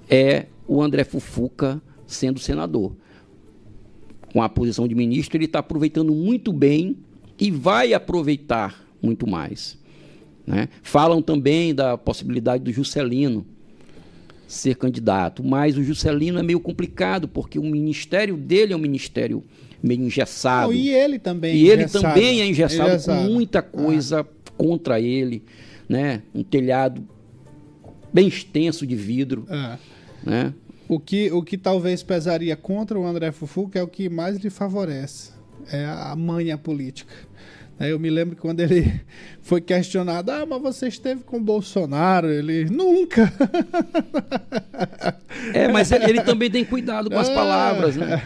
é o André Fufuca sendo senador. Com a posição de ministro, ele está aproveitando muito bem e vai aproveitar muito mais. Né? Falam também da possibilidade do Juscelino ser candidato, mas o Juscelino é meio complicado, porque o ministério dele é um ministério meio engessado. Não, e ele também. E ele também é engessado, engessado. com muita coisa ah. contra ele, né? Um telhado bem extenso de vidro, ah. né? O que, o que talvez pesaria contra o André Fufu, que é o que mais lhe favorece, é a manha política. Eu me lembro quando ele foi questionado, ah, mas você esteve com o Bolsonaro, ele nunca. É, mas ele também tem cuidado com as é. palavras, né?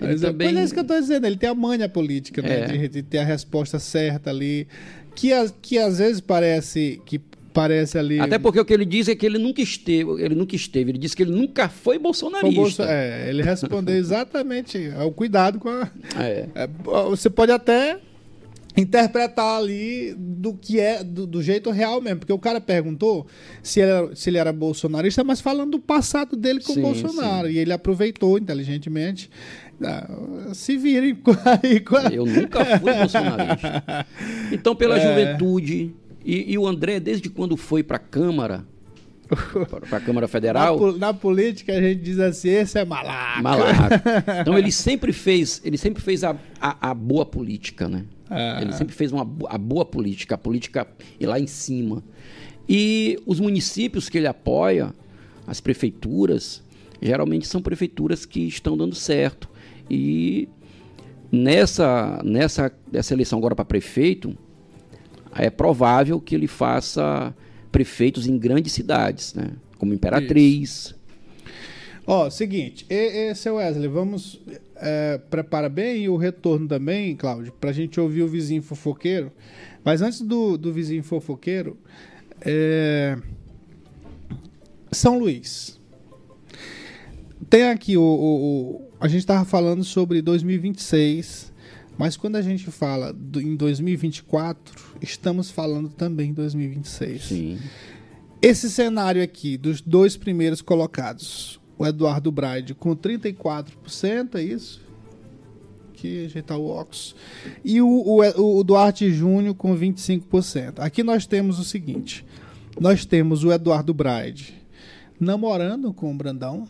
Ele mas, é, também... é isso que eu estou dizendo, ele tem a manha política, né? É. De, de, ter a resposta certa ali, que, a, que às vezes parece que parece ali. Até porque o que ele diz é que ele nunca esteve, ele nunca esteve, ele disse que ele nunca foi bolsonarista. Foi Bolso... É, ele respondeu exatamente é o cuidado com a. É. É, você pode até interpretar ali do que é do, do, jeito real mesmo, porque o cara perguntou se ele, era, se ele era bolsonarista, mas falando do passado dele com o Bolsonaro, sim. e ele aproveitou inteligentemente se virem aí. Eu nunca fui bolsonarista. Então, pela é. juventude, e, e, o André, desde quando foi para a Câmara, para a Câmara Federal. Na, na, política a gente diz assim, esse é malaco. Malaco. Então ele sempre fez, ele sempre fez a, a, a boa política, né? Ah. Ele sempre fez uma, a boa política, a política ir lá em cima. E os municípios que ele apoia, as prefeituras, geralmente são prefeituras que estão dando certo. E nessa, nessa, nessa eleição agora para prefeito, é provável que ele faça prefeitos em grandes cidades, né? como Imperatriz. Ó, oh, seguinte, e, e, seu Wesley, vamos é, prepara bem o retorno também, Cláudio, para a gente ouvir o vizinho fofoqueiro. Mas antes do, do vizinho fofoqueiro, é... São Luís. Tem aqui o, o, o a gente estava falando sobre 2026, mas quando a gente fala do, em 2024, estamos falando também em 2026. Sim. Esse cenário aqui dos dois primeiros colocados, o Eduardo Braide com 34%, é isso? Aqui, ajeitar o óculos. E o, o, o Duarte Júnior com 25%. Aqui nós temos o seguinte: nós temos o Eduardo Braide namorando com o Brandão.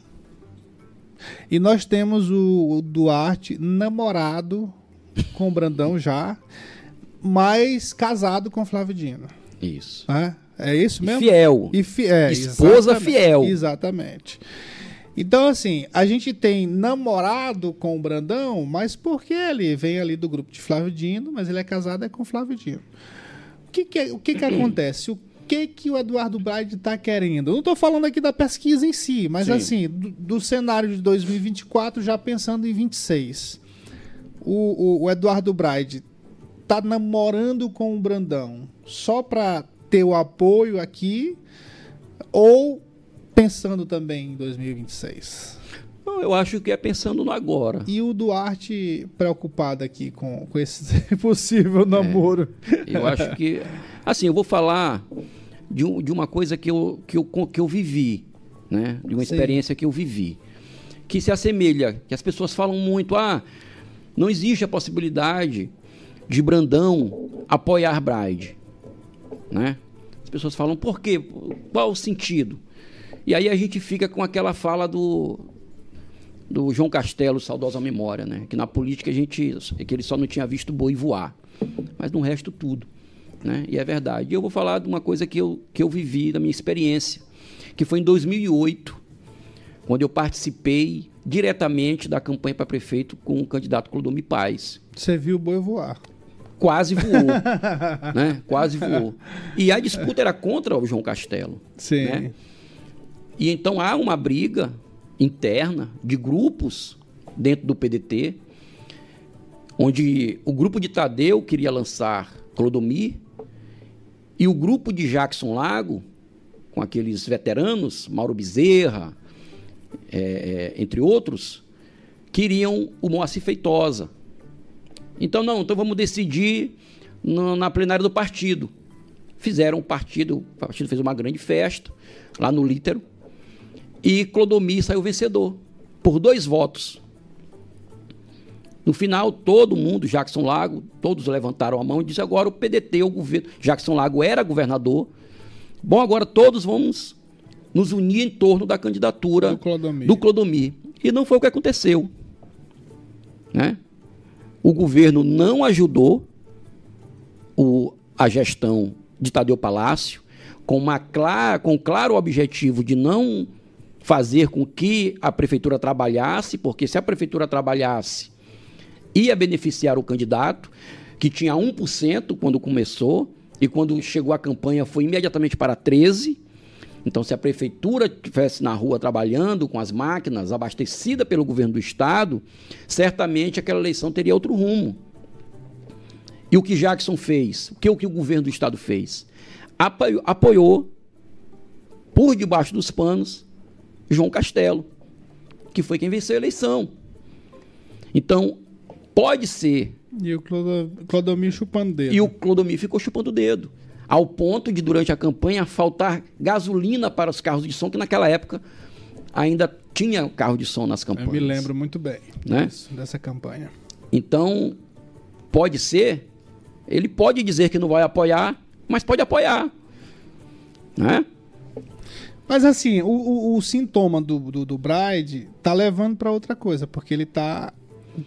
E nós temos o, o Duarte namorado com o Brandão já, mas casado com o Flávio Dino. Isso. É, é isso mesmo? E fiel. E fi é, Esposa exatamente, fiel. Exatamente. Então, assim, a gente tem namorado com o Brandão, mas porque ele vem ali do grupo de Flávio Dino, mas ele é casado é com Flávio Dino. O que, que, é, o que, que acontece? O que, que o Eduardo Braide está querendo? Eu não estou falando aqui da pesquisa em si, mas Sim. assim, do, do, cenário de 2024, já pensando em 26. O, o, o Eduardo Braide tá namorando com o Brandão só para ter o apoio aqui ou pensando também em 2026? Eu acho que é pensando no agora. E o Duarte preocupado aqui com, com esse possível namoro. É, eu acho que. Assim, eu vou falar de, um, de uma coisa que eu, que, eu, que eu vivi, né? De uma Sim. experiência que eu vivi. Que se assemelha, que as pessoas falam muito, ah, não existe a possibilidade de Brandão apoiar Bride. Né? As pessoas falam, por quê? Qual o sentido? E aí a gente fica com aquela fala do, do João Castelo, saudosa memória, né? Que na política a gente, que ele só não tinha visto boi voar, mas no resto tudo, né? E é verdade. E eu vou falar de uma coisa que eu, que eu vivi, da minha experiência, que foi em 2008, quando eu participei diretamente da campanha para prefeito com o candidato Clodomir Paz. Você viu o boi voar? Quase voou, né? Quase voou. E a disputa era contra o João Castelo. Sim. Né? E então há uma briga interna de grupos dentro do PDT, onde o grupo de Tadeu queria lançar Clodomir e o grupo de Jackson Lago, com aqueles veteranos, Mauro Bezerra, é, é, entre outros, queriam o Moacir Feitosa. Então, não, então vamos decidir no, na plenária do partido. Fizeram o partido, o partido fez uma grande festa lá no Lítero, e Clodomir saiu vencedor, por dois votos. No final, todo mundo, Jackson Lago, todos levantaram a mão e disseram: agora o PDT, o governo. Jackson Lago era governador. Bom, agora todos vamos nos unir em torno da candidatura do Clodomir. Do Clodomir. E não foi o que aconteceu. Né? O governo não ajudou o, a gestão de Tadeu Palácio com, uma clara, com claro objetivo de não fazer com que a prefeitura trabalhasse, porque se a prefeitura trabalhasse, ia beneficiar o candidato, que tinha 1% quando começou, e quando chegou a campanha foi imediatamente para 13%. Então, se a prefeitura estivesse na rua trabalhando com as máquinas, abastecida pelo governo do estado, certamente aquela eleição teria outro rumo. E o que Jackson fez? O que o, que o governo do estado fez? Apoiou, apoiou por debaixo dos panos João Castelo, que foi quem venceu a eleição. Então, pode ser. E o Clodomir chupando o dedo. E o Clodomir ficou chupando o dedo. Ao ponto de, durante a campanha, faltar gasolina para os carros de som, que naquela época ainda tinha carro de som nas campanhas. Eu me lembro muito bem né? disso, dessa campanha. Então, pode ser, ele pode dizer que não vai apoiar, mas pode apoiar. Né? Mas assim, o, o, o sintoma do, do, do Bride tá levando para outra coisa, porque ele tá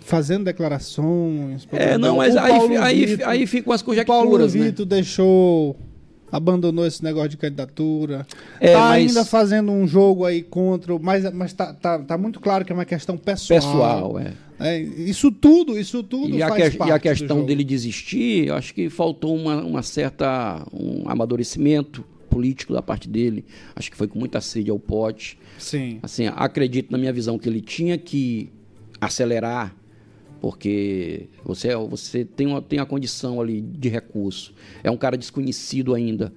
fazendo declarações. É, não, mas aí, aí, aí ficam as conjecturas. Paulo né? Vitor deixou. Abandonou esse negócio de candidatura. É, tá mas... ainda fazendo um jogo aí contra. Mas, mas tá, tá, tá muito claro que é uma questão pessoal. Pessoal, é. é isso tudo, isso tudo e a, que, e a questão dele desistir, eu acho que faltou uma, uma certa um amadurecimento político da parte dele. Acho que foi com muita sede ao pote. Sim. Assim, acredito na minha visão que ele tinha que acelerar, porque você, você tem, uma, tem a condição ali de recurso. É um cara desconhecido ainda.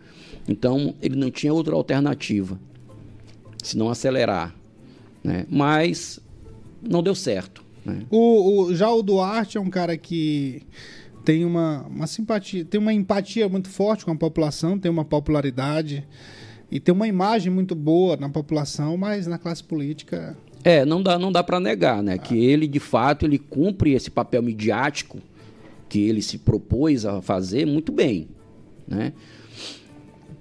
Então, ele não tinha outra alternativa, senão acelerar. Né? Mas não deu certo. Né? O, o, já o Duarte é um cara que tem uma, uma simpatia, tem uma empatia muito forte com a população, tem uma popularidade e tem uma imagem muito boa na população, mas na classe política é, não dá, não dá para negar, né? Ah. Que ele, de fato, ele cumpre esse papel midiático que ele se propôs a fazer muito bem, né?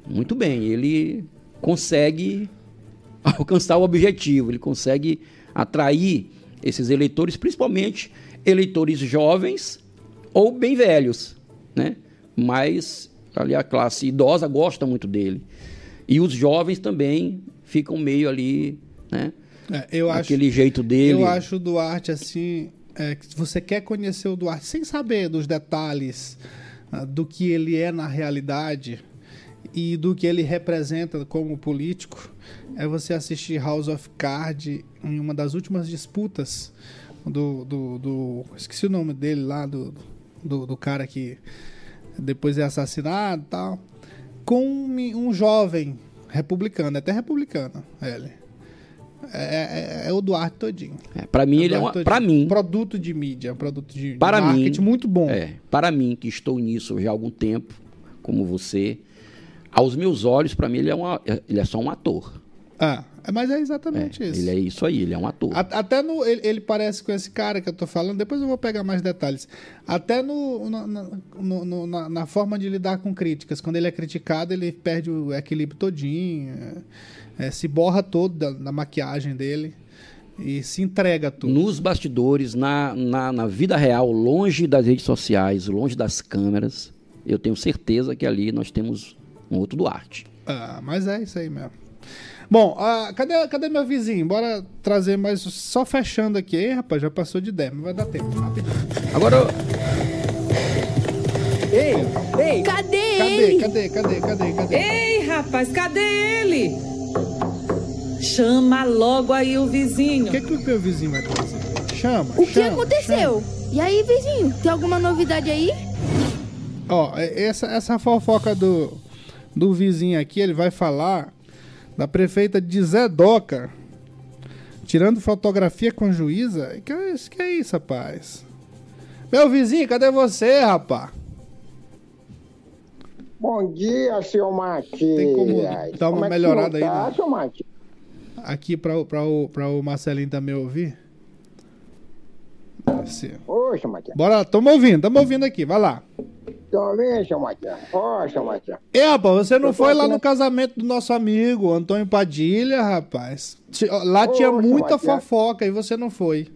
Muito bem, ele consegue alcançar o objetivo, ele consegue atrair esses eleitores, principalmente eleitores jovens ou bem velhos, né? Mas ali a classe idosa gosta muito dele. E os jovens também ficam meio ali, né? É, eu aquele acho, jeito dele. Eu acho o Duarte assim. É, você quer conhecer o Duarte sem saber dos detalhes uh, do que ele é na realidade e do que ele representa como político, é você assistir House of Cards em uma das últimas disputas do. do, do esqueci o nome dele lá, do, do, do cara que depois é assassinado e tal. Com um, um jovem republicano, até republicano, ele. É, é, é, o Duarte todinho. É, para mim, é ele é uma, para mim, produto de mídia, produto de, para de marketing mim, muito bom. É, para mim que estou nisso já há algum tempo, como você, aos meus olhos, para mim ele é, uma, ele é só um ator. Ah, mas é exatamente é, isso. Ele é isso aí, ele é um ator. A, até no. Ele, ele, parece com esse cara que eu tô falando, depois eu vou pegar mais detalhes. Até no, no, no, no na, na, forma de lidar com críticas. Quando ele é criticado, ele perde o equilíbrio todinho. É, é, se borra todo da, da, maquiagem dele. E se entrega tudo. Nos bastidores, na, na, na vida real, longe das redes sociais, longe das câmeras, eu tenho certeza que ali nós temos um outro Duarte. Ah, mas é isso aí mesmo. Bom, uh, cadê, cadê meu vizinho? Bora trazer mais. Só fechando aqui. Ei, rapaz, já passou de 10, mas vai dar tempo. Agora. Ei, ei! Cadê, cadê ele? Cadê, cadê, cadê, cadê? Ei, rapaz, cadê ele? Chama logo aí o vizinho. O que, que o teu vizinho vai trazer? Chama. O chama, que aconteceu? Chama. E aí, vizinho, tem alguma novidade aí? Ó, essa, essa fofoca do, do vizinho aqui, ele vai falar da prefeita de Zedoca, tirando fotografia com juíza. Que é isso, que é isso, rapaz? Meu vizinho, cadê você, rapaz? Bom dia, senhor Matias. Tem como dar uma como melhorada é aí? Tá, né? senhor Matias? Aqui para o, o Marcelinho também ouvir. Ô, Matias. Bora, estamos ouvindo, estamos ouvindo aqui, vai lá. Então, vem, seu Matias. Ó, seu Matias. É, rapaz, você não foi lá no casamento do nosso amigo Antônio Padilha, rapaz? Lá tinha muita fofoca e você não foi.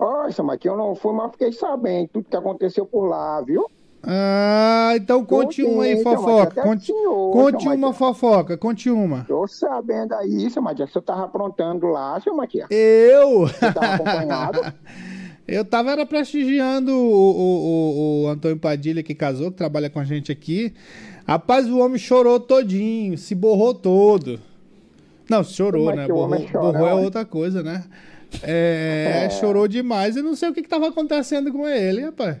Ó, seu Matias, eu não fui, mas fiquei sabendo tudo que aconteceu por lá, viu? Ah, então conte uma aí, fofoca. Conte, senhor, conte uma fofoca, conte uma. Tô sabendo aí, seu Matias, que você tava aprontando lá, seu Matias. Eu? Você tava acompanhado? Eu tava era prestigiando o, o, o, o, Antônio Padilha, que casou, que trabalha com a gente aqui. Rapaz, o homem chorou todinho, se borrou todo. Não, chorou, é né? Borrou, borrou é outra coisa, né? É, é. Chorou demais e não sei o que, que tava acontecendo com ele, rapaz.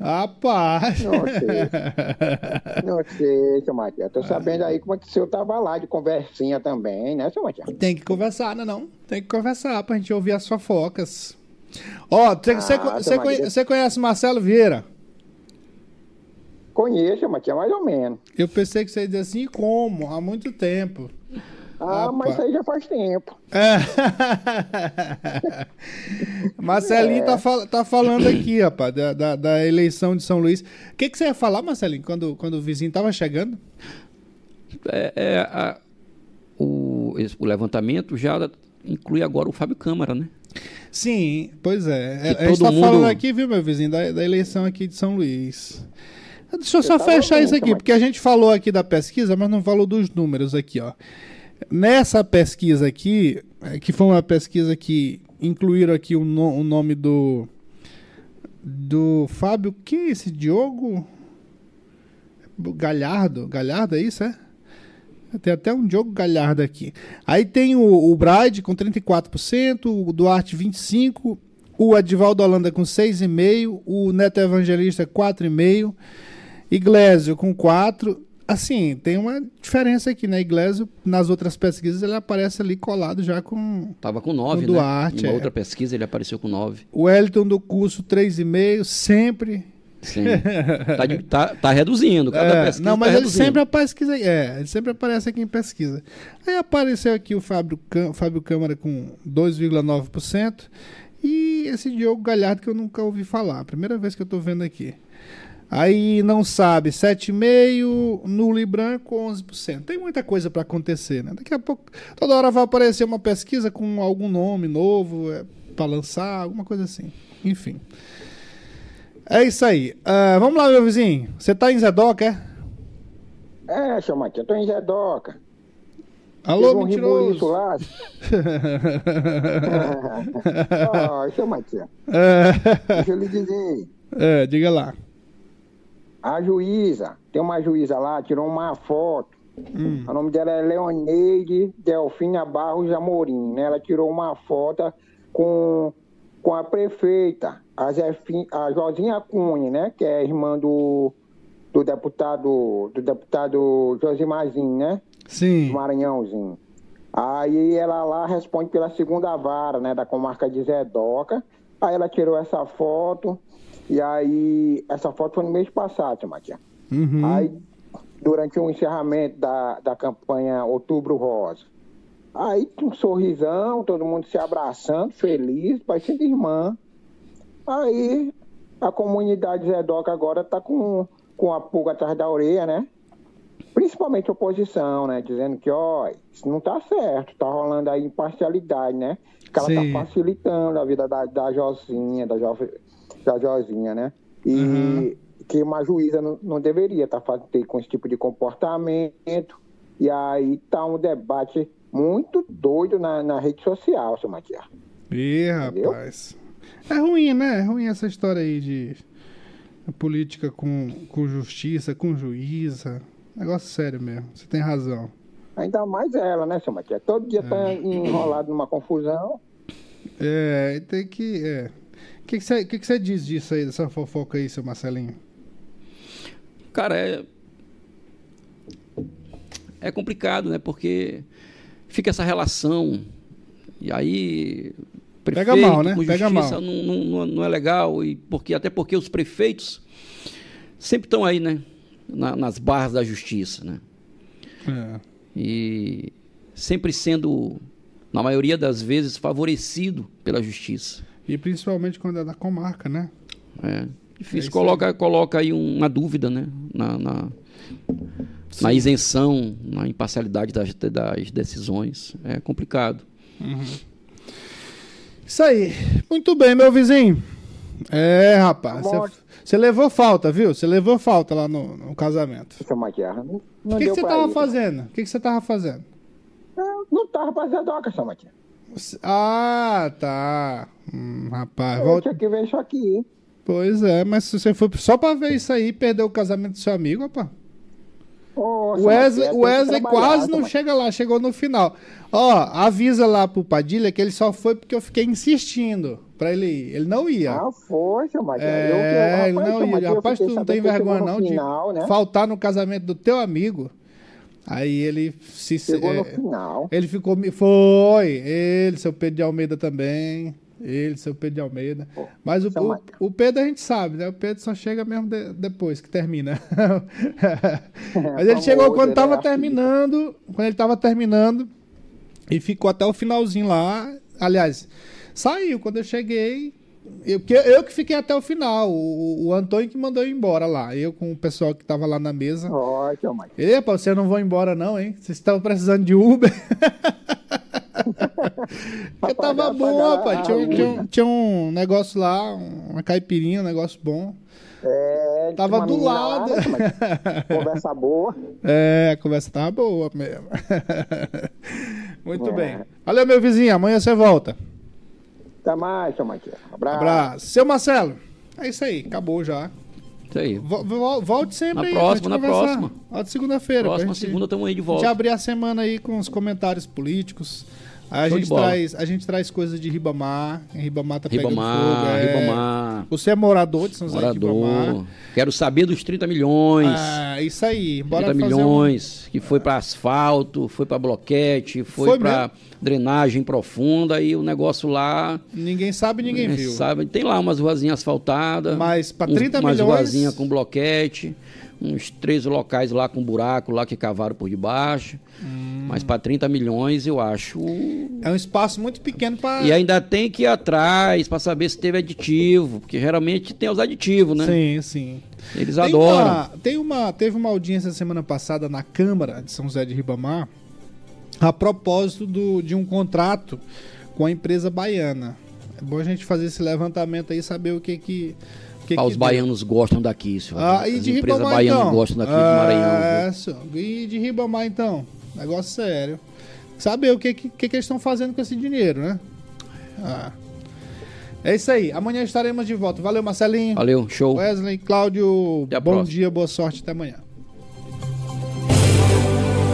Rapaz! Não sei. Não sei, seu Matias. Tô sabendo aí como é que o senhor tava lá de conversinha também, né, seu Matias? Tem que conversar, né não? Tem que conversar pra gente ouvir as fofocas. Ó, você ah, conhece Marcelo Vieira? Conheço, mas tinha mais ou menos. Eu pensei que você ia dizer assim, como? Há muito tempo. Ah, mas isso aí já faz tempo. É. Marcelinho tá é. Tá, fal tá falando aqui, rapaz, da, da, da, eleição de São Luís. O que, que você ia falar, Marcelinho, quando, quando o vizinho tava chegando? É, é a, o, o levantamento já inclui agora o Fábio Câmara, né? Sim, pois é. Que a gente tá mundo... falando aqui, viu, meu vizinho, da, da eleição aqui de São Luís. Deixa eu só fechar isso aqui, porque a gente falou aqui da pesquisa, mas não falou dos números aqui, ó. Nessa pesquisa aqui, é, que foi uma pesquisa que incluíram aqui o, no, o nome do do Fábio, que é esse Diogo Galhardo, Galhardo é isso, é? Tem até um Diogo Galhardo aqui. Aí tem o, o Bride com 34%, o Duarte 25%, o Adivaldo Holanda com 6,5%, o Neto Evangelista 4,5%, Iglesio com 4%. Assim, tem uma diferença aqui, né? Iglesio, nas outras pesquisas, ele aparece ali colado já com. Tava com 9, com Duarte. Né? Em uma é. outra pesquisa, ele apareceu com 9. O Wellington do curso 3,5, sempre Sim. tá, tá, tá, reduzindo. Cada é, pesquisa não, mas tá ele sempre pesquisa, é, ele sempre aparece aqui em pesquisa. Aí apareceu aqui o Fábio, Fábio Câmara com 2,9% e esse Diogo Galhardo que eu nunca ouvi falar. Primeira vez que eu tô vendo aqui. Aí não sabe, 7,5%, nulo e branco, 11%. Tem muita coisa para acontecer, né? Daqui a pouco, toda hora vai aparecer uma pesquisa com algum nome novo é, para lançar, alguma coisa assim. Enfim. É isso aí. Uh, vamos lá, meu vizinho. Você tá em Zedoca, é? É, seu eu tô em Zedoca. Alô, Teve um mentiroso. lá. Ó, seu Matias, é, deixa eu lhe dizer. é, diga lá. A juíza, tem uma juíza lá, tirou uma foto. Hum. O nome dela é Leoneide Delfina Barros Amorim, né? Ela tirou uma foto com, com a prefeita, a, Zefim, a Josinha Cunha, né? Que é irmã do, do deputado do deputado Josimarzinho, né? Sim. do Maranhãozinho. Aí ela lá responde pela segunda vara, né, da comarca de Zedoca. Aí ela tirou essa foto, e aí essa foto foi no mês passado, Matias. Uhum. Aí, durante o encerramento da, da campanha Outubro Rosa. Aí, um sorrisão, todo mundo se abraçando, feliz, parecendo irmã. Aí, a comunidade Zedoca agora tá com, com a pulga atrás da orelha, né? Principalmente a oposição, né? Dizendo que, ó, isso não tá certo, tá rolando aí imparcialidade, né? Que ela Sim. tá facilitando a vida da, da Josinha, da, jo, da Josinha, né? E Uhum. que uma juíza não, não deveria estar fazendo com esse tipo de comportamento. E aí tá um debate muito doido na, na rede social, seu Matias. Ih, Entendeu? rapaz. É ruim, né? É ruim essa história aí de política com, com justiça, com juíza. Negócio sério mesmo. Você tem razão. Ainda mais ela, né, seu Matias? Todo dia tá enrolado numa confusão. É, e tem que. É. O que você que que você diz disso aí, dessa fofoca aí, seu Marcelinho? Cara, é. É complicado, né? Porque fica essa relação. E aí. Pega mal, né? Pega mal. Não, não, não- não é legal. E porque, até porque os prefeitos sempre estão aí, né? Na- nas barras da justiça, né? É. E sempre sendo, na maioria das vezes, favorecido pela justiça. E principalmente quando é da comarca, né? É É difícil. isso coloca, coloca aí uma dúvida, né? Na, na, na isenção, na imparcialidade das, das decisões. É complicado. Isso aí. Muito bem, meu vizinho. É, rapaz. Você levou falta, viu? Você levou falta lá no, no casamento. Seu Matias. Não, O não que, você tava ir. fazendo? O que, você tava fazendo? Não, não tava Zedoca, seu Matias. Ah, tá. Hum, rapaz, volta. tinha que ver isso aqui. Pois é, mas se você foi só pra ver isso aí perder o casamento do seu amigo, rapaz. O Wesley, trabalhar, quase seu não Matias. chega lá, chegou no final. Ó, avisa lá pro Padilha que ele só foi porque eu fiquei insistindo pra ele ir. Ele não ia. Ah, foi, seu Matias. É, Eu- eu- ele rapaz, não seu ia. Rapaz, tu não tem vergonha não de final, né? faltar no casamento do teu amigo. Aí ele se. Chegou no é, final. Ele ficou. Foi! Ele, seu Pedro de Almeida também. Ele, seu Pedro de Almeida. Mas o, São o, Pedro a gente sabe, né? O Pedro só chega mesmo de- depois que termina. Mas ele Famoso, chegou quando ele tava é terminando. Quando ele tava terminando. E ficou até o finalzinho lá. Aliás, saiu. Quando eu cheguei. Eu, que- eu que fiquei até o final. O, o Antônio que mandou eu ir embora lá. Eu com o pessoal que tava lá na mesa. Ó, Matias. Ele, pô, vocês não vão embora não, hein? Vocês estavam precisando de Uber. Porque tava bom, rapaz. Tinha, um- tinha um- tinha um negócio lá, uma caipirinha, um negócio bom. É, Tava do lá, lado. né, Matias? Conversa boa. É, a conversa tava boa mesmo. Muito É. bem. Valeu, meu vizinho. Amanhã você volta. Até mais, seu Matias. Abraço. Abraço. Seu Marcelo, é isso aí. Acabou já. Isso aí. Vo- vo- Volte sempre Na aí. próxima, na conversar. próxima. Volte segunda-feira. Próxima gente- segunda estamos aí de A gente volta. abrir a semana aí com os comentários políticos. A Show gente, traz, a gente traz coisas de Ribamar. Ribamar tá pegando Ribamar, fogo. é. Ribamar, Você é morador de São José de Ribamar. morador. Quero saber dos 30 milhões. Ah, isso aí. Bora 30 fazer um- milhões que foi para asfalto, foi para bloquete, foi, Foi para drenagem profunda e o negócio lá. Ninguém sabe, ninguém ninguém viu. Sabe, tem lá umas ruazinhas asfaltadas. Mas uns- 30 umas milhões- ruazinhas com bloquete. Uns três locais lá com buraco lá que cavaram por debaixo. Hum. Mas para 30 milhões eu acho. É um espaço muito pequeno para. E ainda tem que ir atrás para saber se teve aditivo, porque geralmente tem os aditivos, né? Sim, sim. Eles Tem adoram. uma- tem uma, teve uma audiência semana passada na Câmara de São José de Ribamar a propósito do, de um contrato com a empresa baiana. É bom a gente fazer esse levantamento aí e saber o que que. Que Ah, que os deu. baianos gostam daqui, senhor. Ah, e As de empresas Ribamar baianas então? gostam daqui do Maranhão. É, senhor. E de Ribamar então? Negócio sério. Saber o que, que, que eles estão fazendo com esse dinheiro, né? Ah. É isso aí. Amanhã estaremos de volta. Valeu, Marcelinho. Valeu, show. Wesley, Cláudio, Até bom próxima. dia, boa sorte, até amanhã.